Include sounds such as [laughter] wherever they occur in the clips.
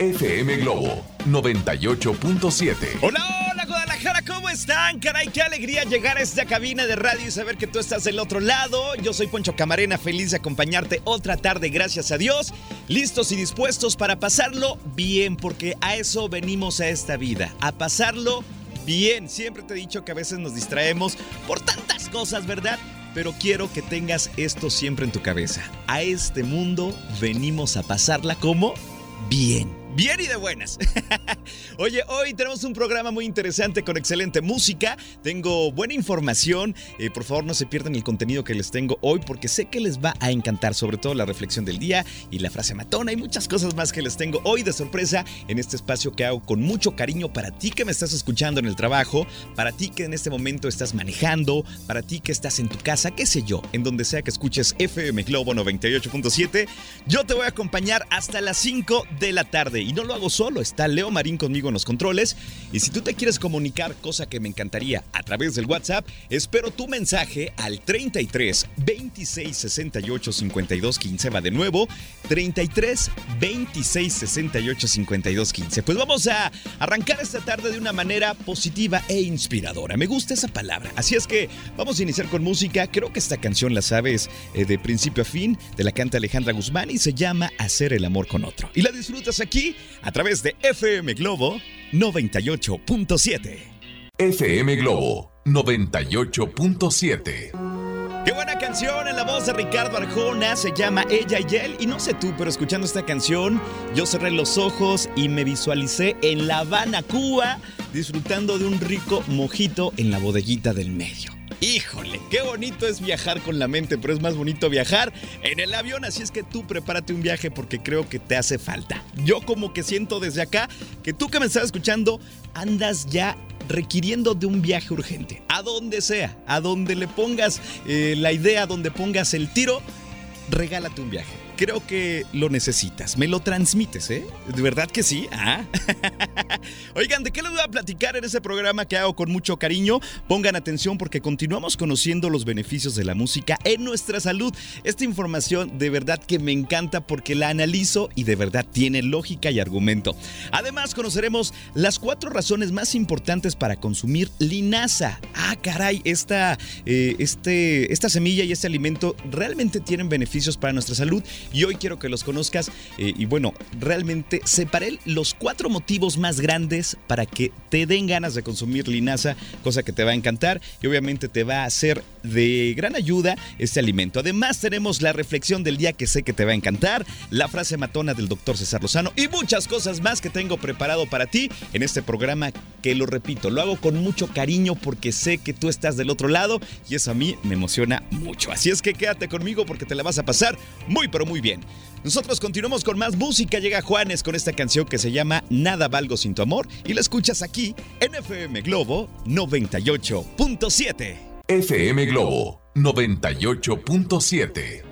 FM Globo 98.7. Hola, hola Guadalajara, ¿cómo están? Caray, qué alegría llegar a esta cabina de radio y saber que tú estás del otro lado. Yo soy Poncho Camarena, feliz de acompañarte otra tarde, gracias a Dios. Listos y dispuestos para pasarlo bien, porque a eso venimos a esta vida, a pasarlo bien. Siempre te he dicho que a veces nos distraemos por tantas cosas, ¿verdad? Pero quiero que tengas esto siempre en tu cabeza. A este mundo venimos a pasarla como bien. Bien y de buenas. [laughs] Oye, hoy tenemos un programa muy interesante con excelente música. Tengo buena información. Eh, por favor, no se pierdan el contenido que les tengo hoy porque sé que les va a encantar, sobre todo la reflexión del día y la frase matona y muchas cosas más que les tengo hoy de sorpresa en este espacio que hago con mucho cariño para ti que me estás escuchando en el trabajo, para ti que en este momento estás manejando, para ti que estás en tu casa, qué sé yo, en donde sea que escuches FM Globo 98.7. Yo te voy a acompañar hasta las 5 de la tarde y no lo hago solo, está Leo Marín conmigo en los controles. Y si tú te quieres comunicar, cosa que me encantaría a través del WhatsApp, espero tu mensaje al 33 26 68 52 15. Va de nuevo, 33 26 68 52 15. Pues vamos a arrancar esta tarde de una manera positiva e inspiradora. Me gusta esa palabra. Así es que vamos a iniciar con música. Creo que esta canción la sabes eh, de principio a fin, de la canta Alejandra Guzmán y se llama Hacer el amor con otro. Y la disfrutas aquí a través de FM Globo 98.7. FM Globo 98.7. Qué buena canción en la voz de Ricardo Arjona, se llama Ella y él. Y no sé tú, pero escuchando esta canción, yo cerré los ojos y me visualicé en La Habana, Cuba, disfrutando de un rico mojito en la bodeguita del medio. Híjole, qué bonito es viajar con la mente, pero es más bonito viajar en el avión, así es que tú prepárate un viaje porque creo que te hace falta. Yo como que siento desde acá que tú que me estás escuchando andas ya requiriendo de un viaje urgente, a donde sea, a donde le pongas eh, la idea, a donde pongas el tiro, regálate un viaje creo que lo necesitas. Me lo transmites, ¿eh? ¿De verdad que sí? Ah. [laughs] Oigan, ¿de qué les voy a platicar en ese programa que hago con mucho cariño? Pongan atención porque continuamos conociendo los beneficios de la música en nuestra salud. Esta información de verdad que me encanta porque la analizo y de verdad tiene lógica y argumento. Además, conoceremos las cuatro razones más importantes para consumir linaza. Ah, caray, esta, eh, este, esta semilla y este alimento realmente tienen beneficios para nuestra salud y hoy quiero que los conozcas. Eh, y bueno, realmente separé los cuatro motivos más grandes para que te den ganas de consumir linaza, cosa que te va a encantar y obviamente te va a hacer de gran ayuda este alimento. Además tenemos la reflexión del día que sé que te va a encantar, la frase matona del doctor César Lozano y muchas cosas más que tengo preparado para ti en este programa que lo repito, lo hago con mucho cariño porque sé que tú estás del otro lado y eso a mí me emociona mucho. Así es que quédate conmigo porque te la vas a pasar muy pero muy bien. Nosotros continuamos con más música. Llega Juanes con esta canción que se llama Nada valgo sin tu amor y la escuchas aquí en FM Globo 98.7. FM Globo 98.7.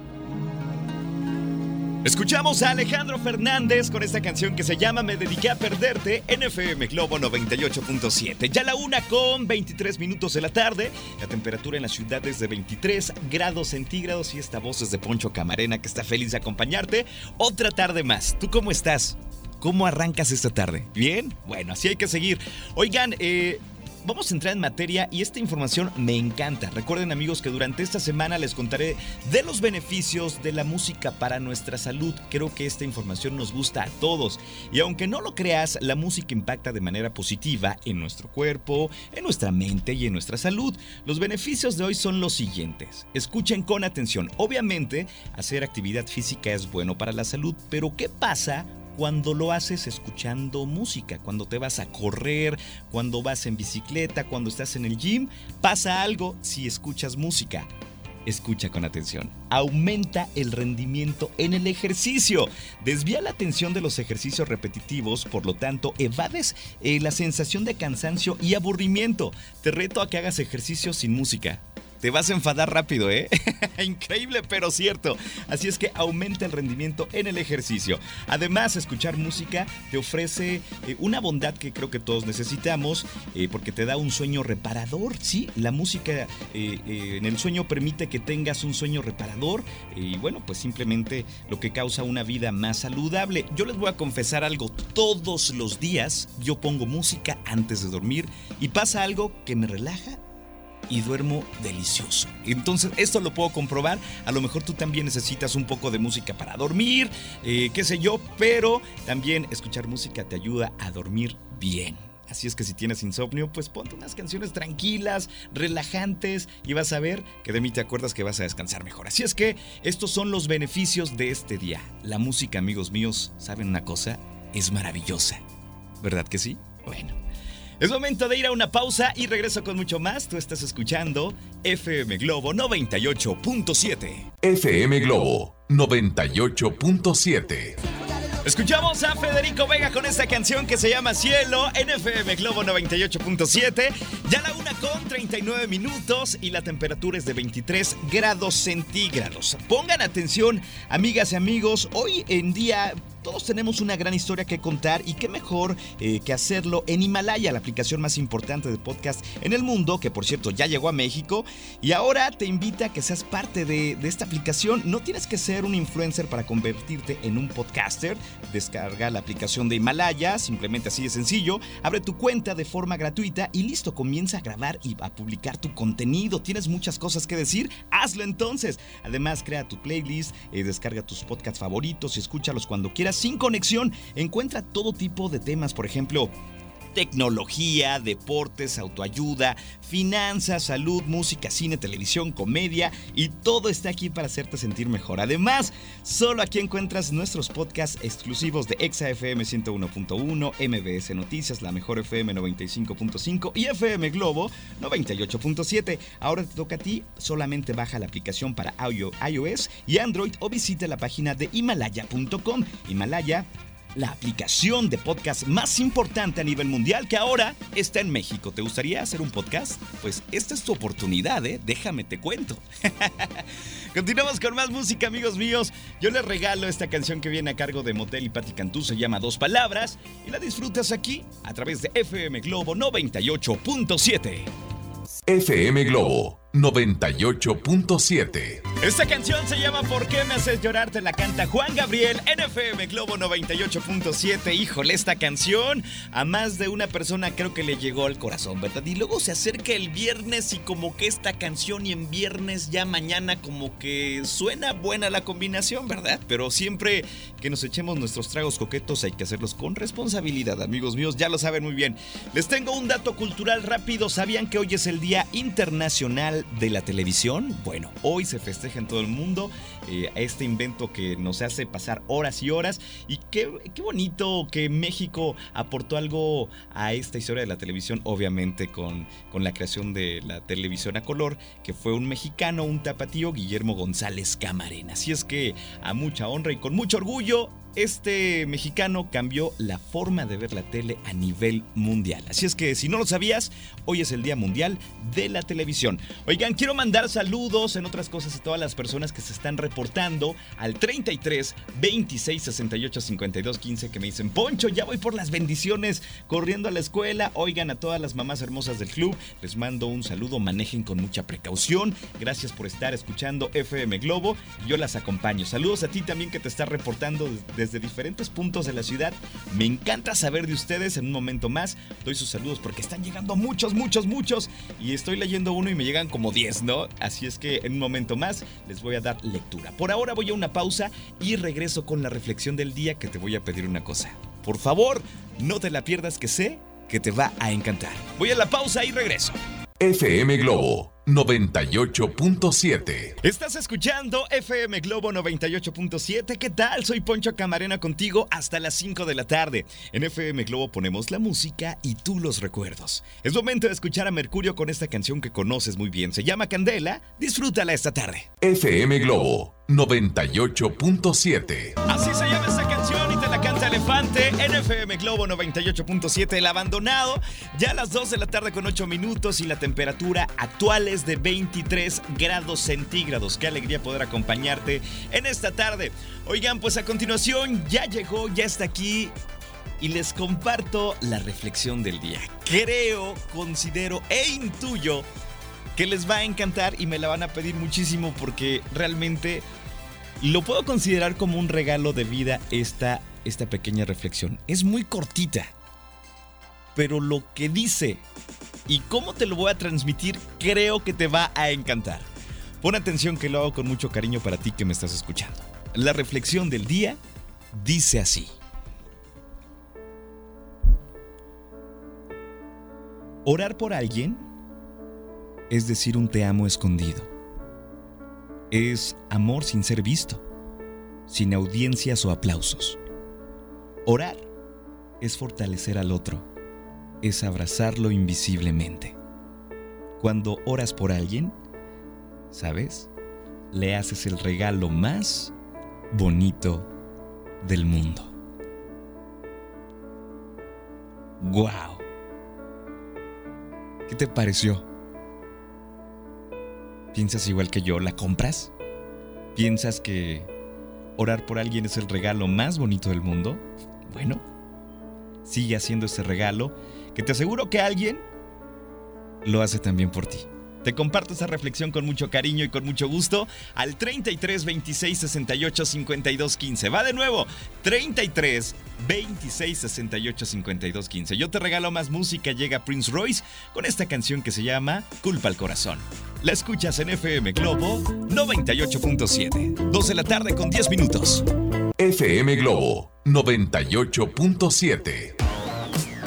Escuchamos a Alejandro Fernández con esta canción que se llama Me dediqué a perderte en FM Globo 98.7. Ya la una con 23 minutos de la tarde. La temperatura en la ciudad es de 23 grados centígrados y esta voz es de Poncho Camarena que está feliz de acompañarte. Otra tarde más. ¿Tú cómo estás? ¿Cómo arrancas esta tarde? ¿Bien? Bueno, así hay que seguir. Oigan, eh, vamos a entrar en materia y esta información me encanta. Recuerden amigos que durante esta semana les contaré de los beneficios de la música para nuestra salud. Creo que esta información nos gusta a todos. Y aunque no lo creas, la música impacta de manera positiva en nuestro cuerpo, en nuestra mente y en nuestra salud. Los beneficios de hoy son los siguientes. Escuchen con atención. Obviamente, hacer actividad física es bueno para la salud, pero ¿qué pasa cuando lo haces escuchando música, cuando te vas a correr, cuando vas en bicicleta, cuando estás en el gym, pasa algo si escuchas música. Escucha con atención. Aumenta el rendimiento en el ejercicio. Desvía la atención de los ejercicios repetitivos, por lo tanto, evades eh, la sensación de cansancio y aburrimiento. Te reto a que hagas ejercicio sin música. Te vas a enfadar rápido, ¿eh? [laughs] Increíble, pero cierto. Así es que aumenta el rendimiento en el ejercicio. Además, escuchar música te ofrece eh, una bondad que creo que todos necesitamos, eh, porque te da un sueño reparador. Sí, la música eh, en el sueño permite que tengas un sueño reparador y bueno, pues simplemente lo que causa una vida más saludable. Yo les voy a confesar algo. Todos los días yo pongo música antes de dormir y pasa algo que me relaja y duermo delicioso. Entonces, esto lo puedo comprobar. A lo mejor tú también necesitas un poco de música para dormir, eh, qué sé yo, pero también escuchar música te ayuda a dormir bien. Así es que si tienes insomnio, pues ponte unas canciones tranquilas, relajantes y vas a ver que de mí te acuerdas que vas a descansar mejor. Así es que estos son los beneficios de este día. La música, amigos míos, ¿saben una cosa? Es maravillosa. ¿Verdad que sí? Bueno. Es momento de ir a una pausa y regreso con mucho más. Tú estás escuchando FM Globo 98.7. FM Globo 98.7. Escuchamos a Federico Vega con esta canción que se llama Cielo en FM Globo 98.7. Ya la una con 39 minutos y la temperatura es de 23 grados centígrados. Pongan atención, amigas y amigos, hoy en día todos tenemos una gran historia que contar y qué mejor eh, que hacerlo en Himalaya, la aplicación más importante de podcast en el mundo, que por cierto ya llegó a México y ahora te invita a que seas parte de, esta aplicación. No tienes que ser un influencer para convertirte en un podcaster. Descarga la aplicación de Himalaya, simplemente así de sencillo. Abre tu cuenta de forma gratuita y listo, comienza a grabar y a publicar tu contenido. Tienes muchas cosas que decir, hazlo entonces. Además, crea tu playlist, eh, descarga tus podcasts favoritos y escúchalos cuando quieras sin conexión. Encuentra todo tipo de temas, por ejemplo, tecnología, deportes, autoayuda, finanzas, salud, música, cine, televisión, comedia y todo está aquí para hacerte sentir mejor. Además, solo aquí encuentras nuestros podcasts exclusivos de ExaFM 101.1, MBS Noticias, La Mejor FM 95.5 y FM Globo 98.7. Ahora te toca a ti, solamente baja la aplicación para iOS y Android o visita la página de himalaya.com. Himalaya la aplicación de podcast más importante a nivel mundial que ahora está en México. ¿Te gustaría hacer un podcast? Pues esta es tu oportunidad, ¿eh? Déjame te cuento. [laughs] Continuamos con más música, amigos míos. Yo les regalo esta canción que viene a cargo de Motel y Patti Cantú, se llama Dos Palabras, y la disfrutas aquí a través de FM Globo 98.7. FM Globo 98.7. Esta canción se llama ¿Por qué me haces llorar? Te la canta Juan Gabriel, NFM Globo 98.7. Híjole, esta canción a más de una persona creo que le llegó al corazón, ¿verdad? Y luego se acerca el viernes y como que esta canción y en viernes ya mañana como que suena buena la combinación, ¿verdad? Pero siempre que nos echemos nuestros tragos coquetos hay que hacerlos con responsabilidad, amigos míos, ya lo saben muy bien. Les tengo un dato cultural rápido. ¿Sabían que hoy es el Día Internacional de la televisión. Bueno, hoy se festeja en todo el mundo eh, este invento que nos hace pasar horas y horas. Y qué, qué, bonito que México aportó algo a esta historia de la televisión, obviamente con, con la creación de la televisión a color, que fue un mexicano, un tapatío, Guillermo González Camarena. Así es que a mucha honra y con mucho orgullo este mexicano cambió la forma de ver la tele a nivel mundial. Así es que si no lo sabías, hoy es el Día Mundial de la Televisión. Oigan, quiero mandar saludos en otras cosas a todas las personas que se están reportando al 33 26 68 52 15 que me dicen, Poncho, ya voy por las bendiciones corriendo a la escuela. Oigan a todas las mamás hermosas del club, les mando un saludo, manejen con mucha precaución. Gracias por estar escuchando FM Globo. Yo las acompaño. Saludos a ti también que te estás reportando desde desde diferentes puntos de la ciudad. Me encanta saber de ustedes en un momento más. Doy sus saludos porque están llegando muchos, muchos, muchos. Y estoy leyendo uno y me llegan como 10, ¿no? Así es que en un momento más les voy a dar lectura. Por ahora voy a una pausa y regreso con la reflexión del día que te voy a pedir una cosa. Por favor, no te la pierdas que sé que te va a encantar. Voy a la pausa y regreso. FM Globo 98.7. Estás escuchando FM Globo 98.7. ¿Qué tal? Soy Poncho Camarena contigo hasta las 5 de la tarde. En FM Globo ponemos la música y tú los recuerdos. Es momento de escuchar a Mercurio con esta canción que conoces muy bien. Se llama Candela. Disfrútala esta tarde. FM Globo 98.7. Así se llama esta canción y te la canta Elefante en FM Globo 98.7. El abandonado. Ya a las 2 de la tarde con 8 minutos y la temperatura actual es de 23 grados centígrados. Qué alegría poder acompañarte en esta tarde. Oigan, pues a continuación ya llegó, ya está aquí y les comparto la reflexión del día. Creo, considero e intuyo que les va a encantar y me la van a pedir muchísimo porque realmente lo puedo considerar como un regalo de vida esta, esta pequeña reflexión. Es muy cortita, pero lo que dice y cómo te lo voy a transmitir creo que te va a encantar. Pon atención que lo hago con mucho cariño para ti que me estás escuchando. La reflexión del día dice así. Orar por alguien es decir un te amo escondido. Es amor sin ser visto, sin audiencias o aplausos. Orar es fortalecer al otro, es abrazarlo invisiblemente. Cuando oras por alguien, ¿sabes? Le haces el regalo más bonito del mundo. ¡Guau! ¿Qué te pareció? ¿Piensas igual que yo? ¿La compras? ¿Piensas que orar por alguien es el regalo más bonito del mundo? Bueno, sigue haciendo ese regalo que te aseguro que alguien lo hace también por ti. Te comparto esa reflexión con mucho cariño y con mucho gusto al 33 26 68 52 15. Va de nuevo, 33 26 68 52 15. Yo te regalo más música, llega Prince Royce con esta canción que se llama Culpa al Corazón. La escuchas en FM Globo 98.7. 12 de la tarde con 10 minutos. FM Globo 98.7.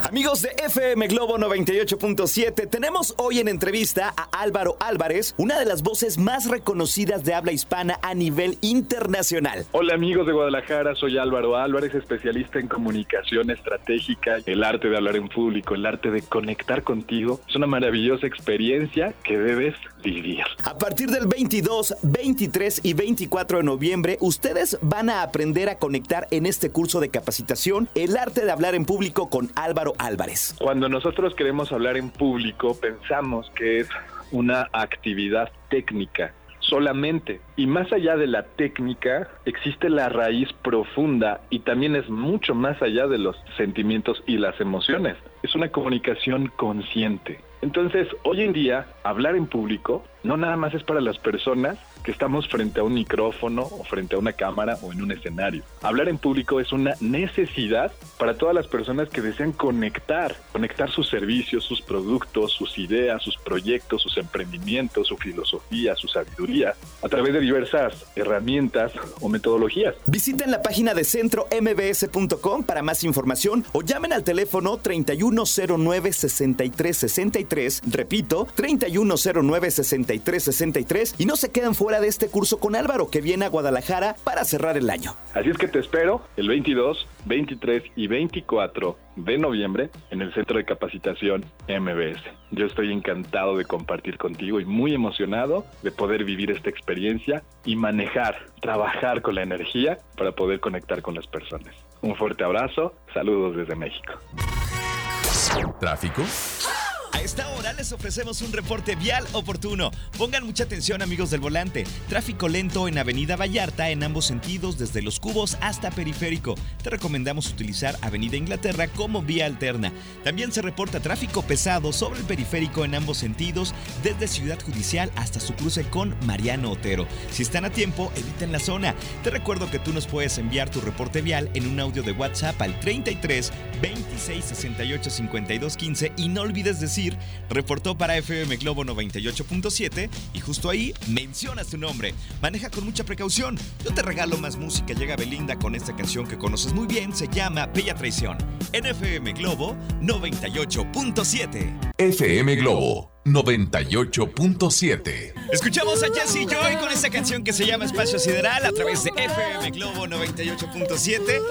Amigos de FM Globo 98.7, tenemos hoy en entrevista a Álvaro Álvarez, una de las voces más reconocidas de habla hispana a nivel internacional. Hola amigos de Guadalajara, soy Álvaro Álvarez, especialista en comunicación estratégica, el arte de hablar en público, el arte de conectar contigo. Es una maravillosa experiencia que debes vivir. A partir del 22, 23 y 24 de noviembre, ustedes van a aprender a conectar en este curso de capacitación el arte de hablar en público con Álvaro Álvarez. Cuando nosotros queremos hablar en público, pensamos que es una actividad técnica solamente. Y más allá de la técnica, existe la raíz profunda y también es mucho más allá de los sentimientos y las emociones. Es una comunicación consciente. Entonces, hoy en día, hablar en público no nada más es para las personas que estamos frente a un micrófono o frente a una cámara o en un escenario. Hablar en público es una necesidad para todas las personas que desean conectar, conectar sus servicios, sus productos, sus ideas, sus proyectos, sus emprendimientos, su filosofía, su sabiduría, a través de diversas herramientas o metodologías. Visiten la página de centrombs.com para más información o llamen al teléfono 3109-6363, repito, 3109-6363 y no se quedan fuera de este curso con Álvaro que viene a Guadalajara para cerrar el año. Así es que te espero el 22, 23 y 24 de noviembre en el Centro de Capacitación MBS. Yo estoy encantado de compartir contigo y muy emocionado de poder vivir esta experiencia y manejar, trabajar con la energía para poder conectar con las personas. Un fuerte abrazo, saludos desde México. ¿Tráfico? A esta hora les ofrecemos un reporte vial oportuno. Pongan mucha atención amigos del volante. Tráfico lento en Avenida Vallarta en ambos sentidos desde Los Cubos hasta Periférico. Te recomendamos utilizar Avenida Inglaterra como vía alterna. También se reporta tráfico pesado sobre el periférico en ambos sentidos desde Ciudad Judicial hasta su cruce con Mariano Otero. Si están a tiempo, eviten la zona. Te recuerdo que tú nos puedes enviar tu reporte vial en un audio de WhatsApp al 33 26 68 52 15 y no olvides decir reportó para FM Globo 98.7 y justo ahí mencionas tu nombre. Maneja con mucha precaución. Yo te regalo más música. Llega Belinda con esta canción que conoces muy bien. Se llama Bella Traición. En FM Globo 98.7. FM Globo 98.7. Escuchamos a Jesse Joy con esta canción que se llama Espacio Sideral a través de FM Globo 98.7.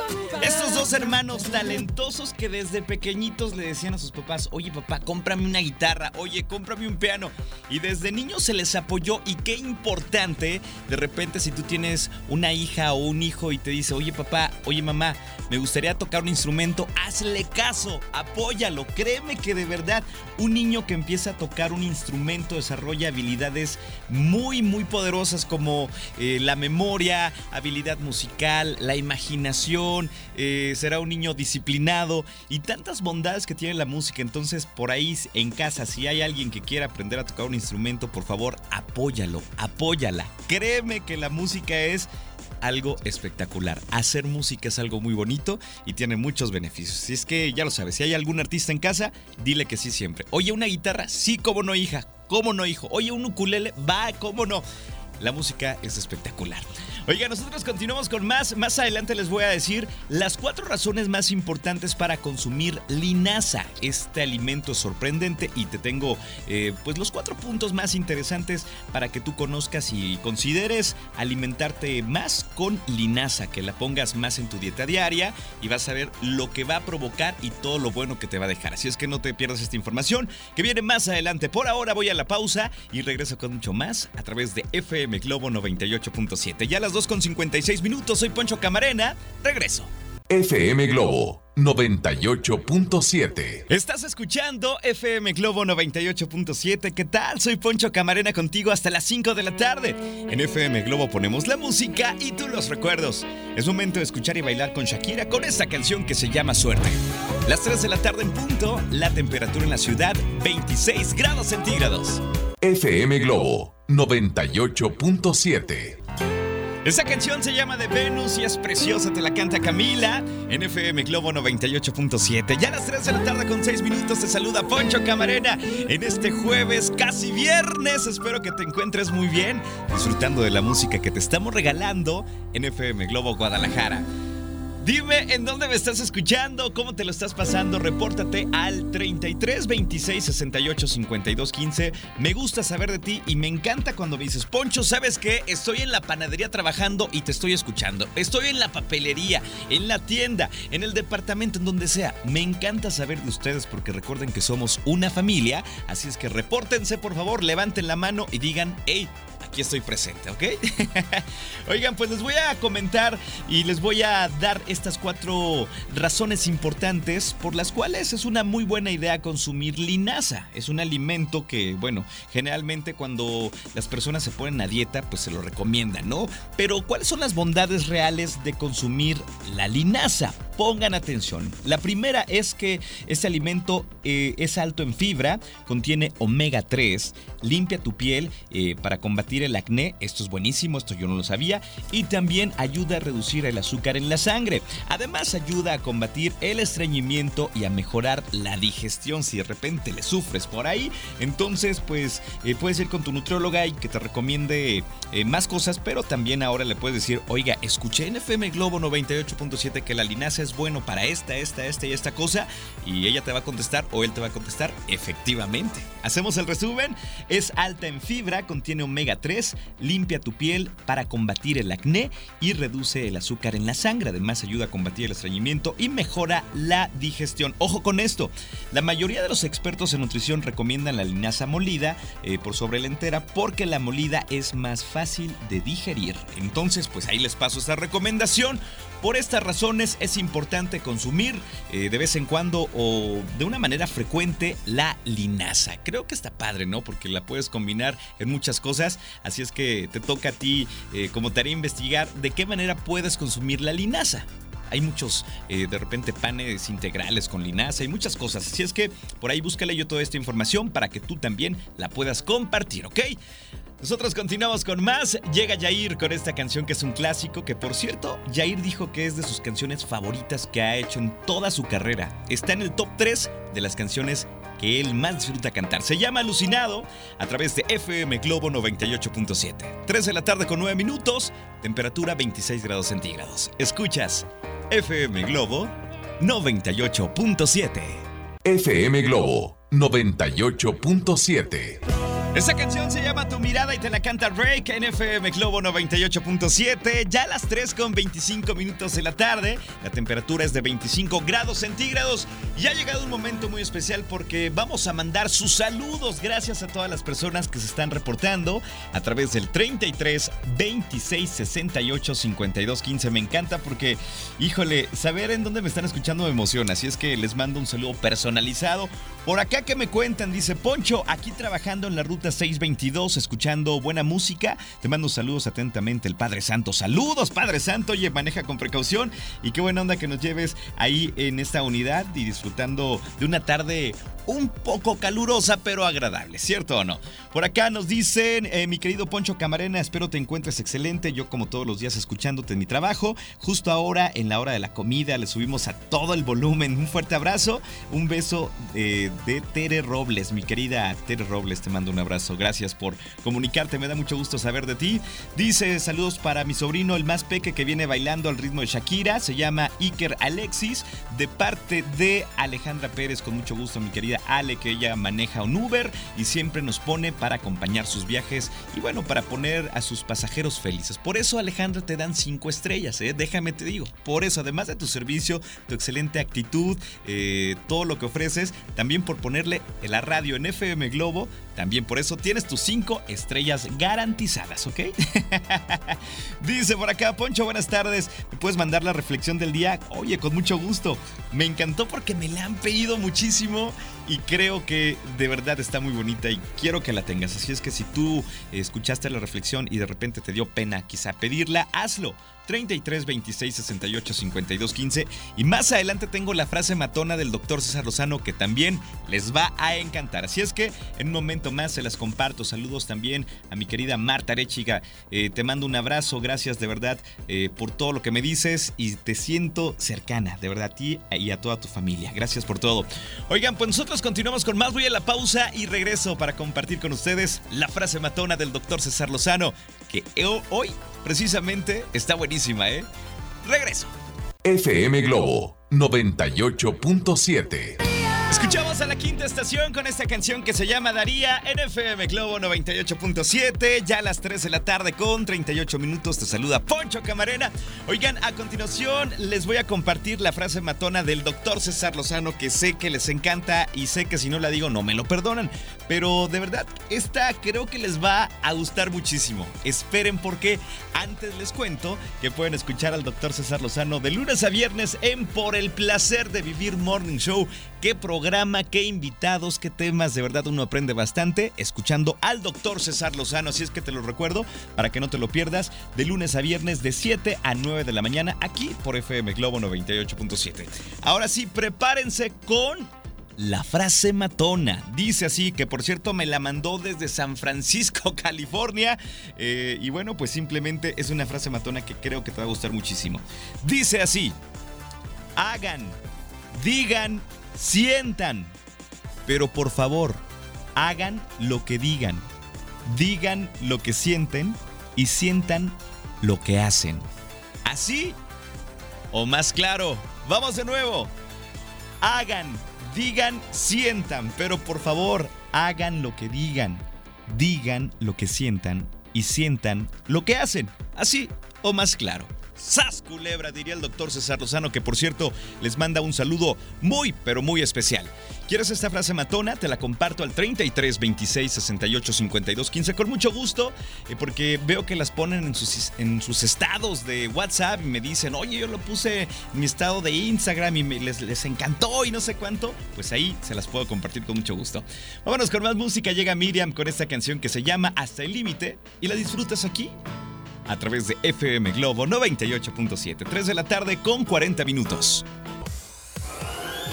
Estos dos hermanos talentosos que desde pequeñitos le decían a sus papás, oye papá, cómprame una guitarra, oye, cómprame un piano. Y desde niños se les apoyó y qué importante, de repente si tú tienes una hija o un hijo y te dice, oye papá, oye mamá, me gustaría tocar un instrumento, hazle caso, apóyalo, créeme que de verdad un niño que empieza a tocar un instrumento desarrolla habilidades muy, muy poderosas como eh, la memoria, habilidad musical, la imaginación, eh, será un niño disciplinado y tantas bondades que tiene la música. Entonces, por ahí en casa, si hay alguien que quiera aprender a tocar un instrumento, por favor, apóyalo, apóyala. Créeme que la música es algo espectacular. Hacer música es algo muy bonito y tiene muchos beneficios. Si es que ya lo sabes, si hay algún artista en casa, dile que sí siempre. Oye, una guitarra, sí, cómo no, hija, cómo no, hijo. Oye, un ukulele, va, cómo no. La música es espectacular. Oiga, nosotros continuamos con más. Más adelante les voy a decir las cuatro razones más importantes para consumir linaza, este alimento sorprendente. Y te tengo eh, pues los cuatro puntos más interesantes para que tú conozcas y consideres alimentarte más con linaza, que la pongas más en tu dieta diaria y vas a ver lo que va a provocar y todo lo bueno que te va a dejar. Así es que no te pierdas esta información que viene más adelante. Por ahora voy a la pausa y regreso con mucho más a través de FM Globo 98.7. Ya las con 56 minutos. Soy Poncho Camarena. Regreso. FM Globo 98.7. Estás escuchando FM Globo 98.7. ¿Qué tal? Soy Poncho Camarena contigo hasta las 5 de la tarde. En FM Globo ponemos la música y tú los recuerdos. Es momento de escuchar y bailar con Shakira con esta canción que se llama Suerte. Las 3 de la tarde en punto, la temperatura en la ciudad 26 grados centígrados. FM Globo 98.7. Esa canción se llama De Venus y es preciosa, te la canta Camila en FM Globo 98.7. Ya a las 3 de la tarde con 6 minutos te saluda Poncho Camarena en este jueves casi viernes. Espero que te encuentres muy bien disfrutando de la música que te estamos regalando en FM Globo Guadalajara. Dime en dónde me estás escuchando, cómo te lo estás pasando. Repórtate al 33 26 68 52 15. Me gusta saber de ti y me encanta cuando me dices, Poncho, ¿sabes qué? Estoy en la panadería trabajando y te estoy escuchando. Estoy en la papelería, en la tienda, en el departamento, en donde sea. Me encanta saber de ustedes porque recuerden que somos una familia. Así es que repórtense, por favor, levanten la mano y digan, hey, aquí estoy presente, ¿ok? [laughs] Oigan, pues les voy a comentar y les voy a dar estas cuatro razones importantes por las cuales es una muy buena idea consumir linaza. Es un alimento que, bueno, generalmente cuando las personas se ponen a dieta, pues se lo recomiendan, ¿no? Pero ¿cuáles son las bondades reales de consumir la linaza? Pongan atención. La primera es que este alimento eh, es alto en fibra, contiene omega 3, limpia tu piel eh, para combatir el acné, esto es buenísimo, esto yo no lo sabía, y también ayuda a reducir el azúcar en la sangre. Además ayuda a combatir el estreñimiento y a mejorar la digestión si de repente le sufres por ahí. Entonces pues eh, puedes ir con tu nutrióloga y que te recomiende más cosas, pero también ahora le puedes decir, oiga, escuché en FM Globo 98.7 que la linaza es bueno para esta, esta, esta y esta cosa. Y ella te va a contestar o él te va a contestar efectivamente. Hacemos el resumen. Es alta en fibra, contiene omega 3, limpia tu piel para combatir el acné y reduce el azúcar en la sangre. Además ayuda a combatir el estreñimiento y mejora la digestión. Ojo con esto. La mayoría de los expertos en nutrición recomiendan la linaza molida eh, por sobre la entera porque la molida es más fácil de digerir. Entonces, pues ahí les paso esta recomendación. Por estas razones es importante consumir eh, de vez en cuando o de una manera frecuente la linaza. Creo que está padre, ¿no? Porque la puedes combinar en muchas cosas. Así es que te toca a ti eh, como tarea investigar de qué manera puedes consumir la linaza. Hay muchos, eh, de repente, panes integrales con linaza y muchas cosas. Así es que por ahí búscale yo toda esta información para que tú también la puedas compartir, ¿ok? Nosotros continuamos con más. Llega Jair con esta canción que es un clásico, que por cierto, Jair dijo que es de sus canciones favoritas que ha hecho en toda su carrera. Está en el top 3 de las canciones que él más disfruta cantar. Se llama Alucinado a través de FM Globo 98.7. 3 de la tarde con 9 minutos, temperatura 26 grados centígrados. Escuchas FM Globo 98.7. FM Globo 98.7. Esta canción se llama Tu mirada y te la canta Rake en FM Globo 98.7. Ya a las 3 con 25 minutos de la tarde. La temperatura es de 25 grados centígrados. Y ha llegado un momento muy especial porque vamos a mandar sus saludos. Gracias a todas las personas que se están reportando a través del 33 26 68 52 15. Me encanta porque, híjole, saber en dónde me están escuchando me emociona. Así es que les mando un saludo personalizado. Por acá que me cuentan, dice Poncho, aquí trabajando en la ruta 622, escuchando buena música. Te mando saludos atentamente el Padre Santo. Saludos, Padre Santo. Oye, maneja con precaución y qué buena onda que nos lleves ahí en esta unidad y disfrutando de una tarde un poco calurosa, pero agradable, ¿cierto o no? Por acá nos dicen, eh, mi querido Poncho Camarena, espero te encuentres excelente. Yo, como todos los días, escuchándote en mi trabajo. Justo ahora, en la hora de la comida, le subimos a todo el volumen. Un fuerte abrazo, un beso eh, de Tere Robles, mi querida Tere Robles, te mando un abrazo. Gracias por comunicarte, me da mucho gusto saber de ti. Dice, saludos para mi sobrino, el más peque que viene bailando al ritmo de Shakira. Se llama Iker Alexis, de parte de Alejandra Pérez, con mucho gusto, mi querida Ale, que ella maneja un Uber y siempre nos pone para acompañar sus viajes y bueno, para poner a sus pasajeros felices. Por eso, Alejandra, te dan cinco estrellas, ¿eh? déjame te digo. Por eso, además de tu servicio, tu excelente actitud, eh, todo lo que ofreces, también por ponerle la radio en FM Globo, también por eso tienes tus cinco estrellas garantizadas, ¿ok? [laughs] Dice por acá, Poncho, buenas tardes. ¿Me puedes mandar la reflexión del día? Oye, con mucho gusto. Me encantó porque me la han pedido muchísimo y creo que de verdad está muy bonita y quiero que la tengas. Así es que si tú escuchaste la reflexión y de repente te dio pena quizá pedirla, hazlo. 33 26 68 52 15 y más adelante tengo la frase matona del doctor César Lozano que también les va a encantar. Así es que en un momento más se las comparto. Saludos también a mi querida Marta Arechiga. Eh, te mando un abrazo, gracias de verdad eh, por todo lo que me dices y te siento cercana, de verdad a ti y a toda tu familia. Gracias por todo. Oigan, pues nosotros continuamos con más. Voy a la pausa y regreso para compartir con ustedes la frase matona del doctor César Lozano que hoy precisamente está buenísima, ¿eh? Regreso. FM Globo 98.7 Escuchamos a la quinta estación con esta canción que se llama Daría en FM Globo 98.7. Ya a las 3 de la tarde con 38 minutos te saluda Poncho Camarena. Oigan, a continuación les voy a compartir la frase matona del doctor César Lozano que sé que les encanta y sé que si no la digo no me lo perdonan. Pero de verdad, esta creo que les va a gustar muchísimo. Esperen porque antes les cuento que pueden escuchar al doctor César Lozano de lunes a viernes en Por el Placer de Vivir Morning Show. Qué programa, qué invitados, qué temas. De verdad uno aprende bastante escuchando al doctor César Lozano. Así es que te lo recuerdo para que no te lo pierdas. De lunes a viernes de 7 a 9 de la mañana aquí por FM Globo 98.7. Ahora sí, prepárense con la frase matona. Dice así, que por cierto me la mandó desde San Francisco, [laughs] California. Eh, y bueno, pues simplemente es una frase matona que creo que te va a gustar muchísimo. Dice así, hagan, digan sientan. Pero por favor, hagan lo que digan. Digan lo que sienten y sientan lo que hacen. ¿Así? O más claro, vamos de nuevo. Hagan, digan, sientan, pero por favor, hagan lo que digan. Digan lo que sientan y sientan lo que hacen. Así o más claro. ¡Sas culebra! Diría el doctor César Lozano, que por cierto les manda un saludo muy, pero muy especial. ¿Quieres esta frase matona? Te la comparto al 33 26 68 52 15 con mucho gusto, eh, porque veo que las ponen en sus, estados de WhatsApp y me dicen, oye, yo lo puse en mi estado de Instagram y me, les, les encantó y no sé cuánto. Pues ahí se las puedo compartir con mucho gusto. Vámonos con más música. Llega Miriam con esta canción que se llama Hasta el Límite y la disfrutas aquí a través de FM Globo 98.7, 3 de la tarde con 40 minutos.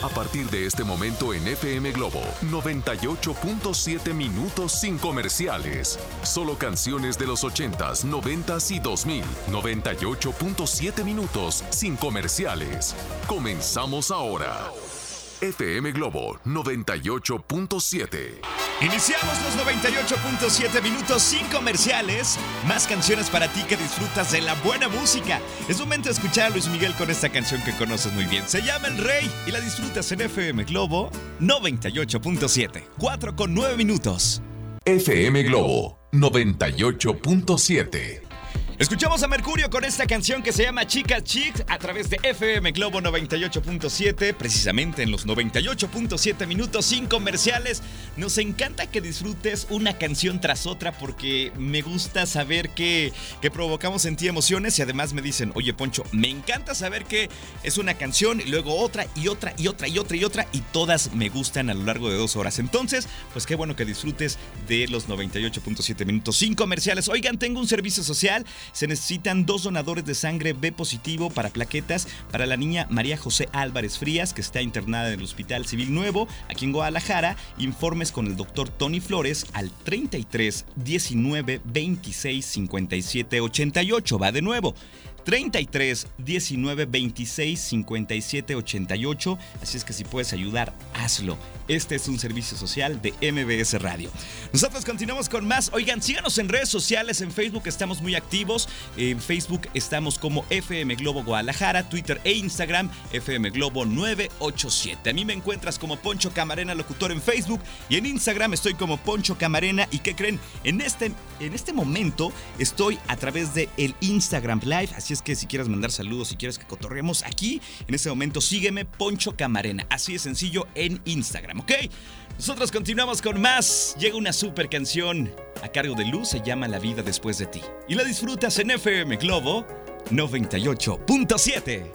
A partir de este momento en FM Globo, 98.7 minutos sin comerciales. Solo canciones de los 80s, 90s y 2000. 98.7 minutos sin comerciales. Comenzamos ahora. FM Globo 98.7. Iniciamos los 98.7 minutos sin comerciales. Más canciones para ti que disfrutas de la buena música. Es momento de escuchar a Luis Miguel con esta canción que conoces muy bien. Se llama El Rey y la disfrutas en FM Globo 98.7. 4 con 9 minutos. FM Globo 98.7. Escuchamos a Mercurio con esta canción que se llama Chica Chicks a través de FM Globo 98.7, precisamente en los 98.7 minutos sin comerciales. Nos encanta que disfrutes una canción tras otra porque me gusta saber que, que provocamos en ti emociones y además me dicen, oye Poncho, me encanta saber que es una canción y luego otra y otra y otra y otra y otra y todas me gustan a lo largo de dos horas. Entonces, pues qué bueno que disfrutes de los 98.7 minutos sin comerciales. Oigan, tengo un servicio social se necesitan dos donadores de sangre B positivo para plaquetas para la niña María José Álvarez Frías, que está internada en el Hospital Civil Nuevo, aquí en Guadalajara. Informes con el doctor Tony Flores al 33 19 26 57 88. Va de nuevo. 33 19 26 57 88. Así es que si puedes ayudar, hazlo. Este es un servicio social de MBS Radio. Nosotros continuamos con más. Oigan, síganos en redes sociales. En Facebook estamos muy activos. En Facebook estamos como FM Globo Guadalajara, Twitter e Instagram FM Globo 987. A mí me encuentras como Poncho Camarena Locutor en Facebook y en Instagram estoy como Poncho Camarena. ¿Y qué creen? En este, en este momento estoy a través de el Instagram Live. Así es que si quieres mandar saludos, si quieres que cotorreemos aquí, en este momento sígueme Poncho Camarena. Así de sencillo en Instagram, ¿ok? Nosotros continuamos con más. Llega una super canción a cargo de Luz, se llama La vida después de ti. Y la disfrutas en FM Globo 98.7.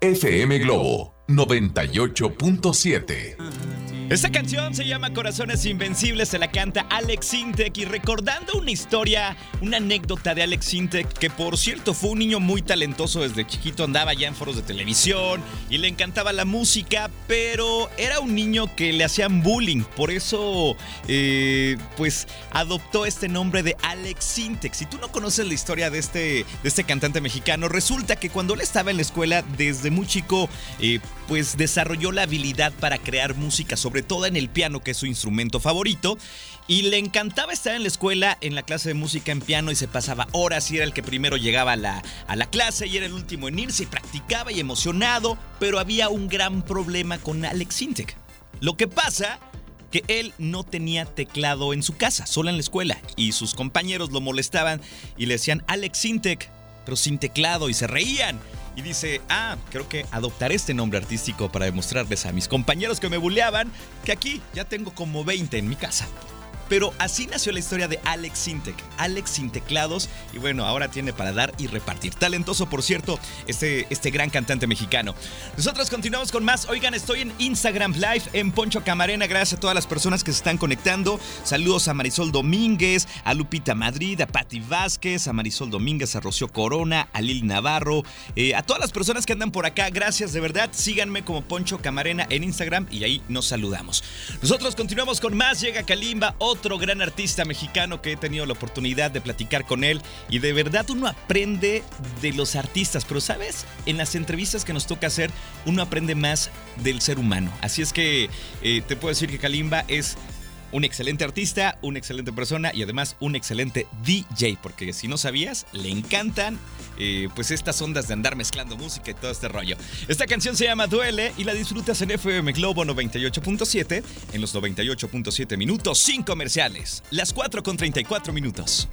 FM Globo 98.7. Esta canción se llama Corazones Invencibles, se la canta Alex Sintek y recordando una historia, una anécdota de Alex Sintek, que por cierto fue un niño muy talentoso desde chiquito, andaba ya en foros de televisión y le encantaba la música, pero era un niño que le hacían bullying, por eso eh, pues adoptó este nombre de Alex Sintek. Si tú no conoces la historia de este, de este cantante mexicano, resulta que cuando él estaba en la escuela desde muy chico, eh, pues desarrolló la habilidad para crear música, sobre todo en el piano, que es su instrumento favorito. Y le encantaba estar en la escuela, en la clase de música en piano, y se pasaba horas y era el que primero llegaba a la, a la clase y era el último en irse, y practicaba y emocionado, pero había un gran problema con Alex Sintek. Lo que pasa que él no tenía teclado en su casa, solo en la escuela, y sus compañeros lo molestaban y le decían Alex Sintek, pero sin teclado, y se reían. Y dice, ah, creo que adoptaré este nombre artístico para demostrarles a mis compañeros que me buleaban que aquí ya tengo como 20 en mi casa. Pero así nació la historia de Alex Sintek, Alex sin teclados, y bueno, ahora tiene para dar y repartir. Talentoso, por cierto, este, este gran cantante mexicano. Nosotros continuamos con más. Oigan, estoy en Instagram Live en Poncho Camarena. Gracias a todas las personas que se están conectando. Saludos a Marisol Domínguez, a Lupita Madrid, a Patti Vázquez, a Marisol Domínguez, a Rocío Corona, a Lil Navarro, eh, a todas las personas que andan por acá. Gracias de verdad. Síganme como Poncho Camarena en Instagram y ahí nos saludamos. Nosotros continuamos con más. Llega Kalimba, otro gran artista mexicano que he tenido la oportunidad de platicar con él y de verdad uno aprende de los artistas, pero sabes, en las entrevistas que nos toca hacer uno aprende más del ser humano. Así es que eh, te puedo decir que Kalimba es un excelente artista, una excelente persona y además un excelente DJ, porque si no sabías, le encantan eh, pues estas ondas de andar mezclando música y todo este rollo. Esta canción se llama Duele y la disfrutas en FM Globo 98.7 en los 98.7 minutos sin comerciales, las 4 con 34 minutos.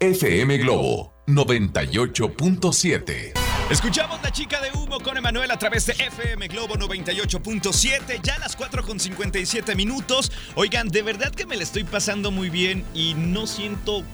FM Globo 98.7. Escuchamos La Chica de Humo con Emanuel a través de FM Globo 98.7, ya a las 4 con 57 minutos. Oigan, de verdad que me la estoy pasando muy bien y no siento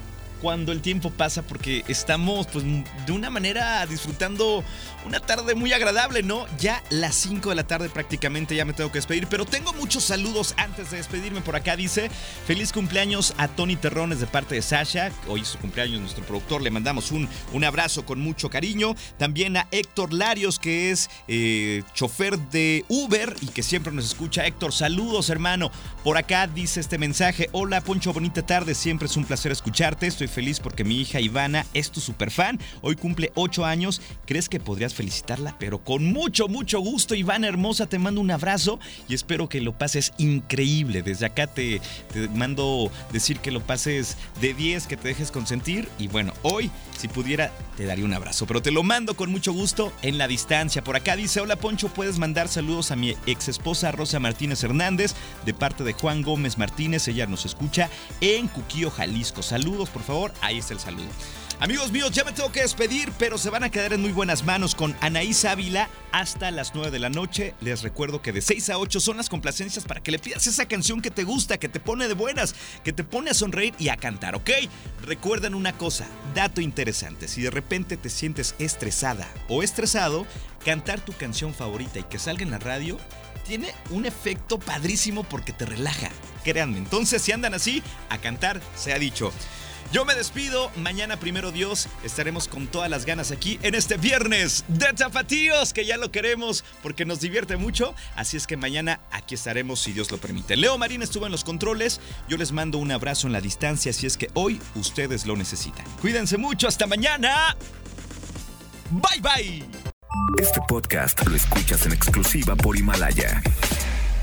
cuando el tiempo pasa porque estamos pues de una manera disfrutando una tarde muy agradable, ¿no? Ya las 5 de la tarde prácticamente ya me tengo que despedir, pero tengo muchos saludos antes de despedirme por acá. Dice, feliz cumpleaños a Tony Terrones de parte de Sasha, hoy es su cumpleaños nuestro productor, le mandamos un, un abrazo con mucho cariño. También a Héctor Larios, que es eh, chofer de Uber y que siempre nos escucha. Héctor, saludos hermano. Por acá dice este mensaje, hola Poncho, bonita tarde, siempre es un placer escucharte, estoy feliz porque mi hija Ivana es tu super fan. Hoy cumple 8 años. ¿Crees que podrías felicitarla? Pero con mucho, mucho gusto, Ivana hermosa, te mando un abrazo y espero que lo pases increíble. Desde acá te, te mando decir que lo pases de 10, que te dejes consentir. Y bueno, hoy, si pudiera, te daría un abrazo. Pero te lo mando con mucho gusto en la distancia. Por acá dice: Hola Poncho, puedes mandar saludos a mi ex esposa Rosa Martínez Hernández de parte de Juan Gómez Martínez. Ella nos escucha en Cuquío, Jalisco. Saludos, por ahí está el saludo. Amigos míos, ya me tengo que despedir, pero se van a quedar en muy buenas manos con Anaís Ávila hasta las 9 de la noche. Les recuerdo que de 6 a 8 son las complacencias para que le pidas esa canción que te gusta, que te pone de buenas, que te pone a sonreír y a cantar, ¿ok? Recuerden una cosa, dato interesante, si de repente te sientes estresada o estresado, cantar tu canción favorita y que salga en la radio tiene un efecto padrísimo porque te relaja. Créanme, entonces si andan así, a cantar se ha dicho. Yo me despido. Mañana, primero Dios, estaremos con todas las ganas aquí en este viernes de Tapatíos, que ya lo queremos porque nos divierte mucho. Así es que mañana aquí estaremos si Dios lo permite. Leo Marín estuvo en los controles. Yo les mando un abrazo en la distancia, si es que hoy ustedes lo necesitan. Cuídense mucho. Hasta mañana. Bye bye. Este podcast lo escuchas en exclusiva por Himalaya.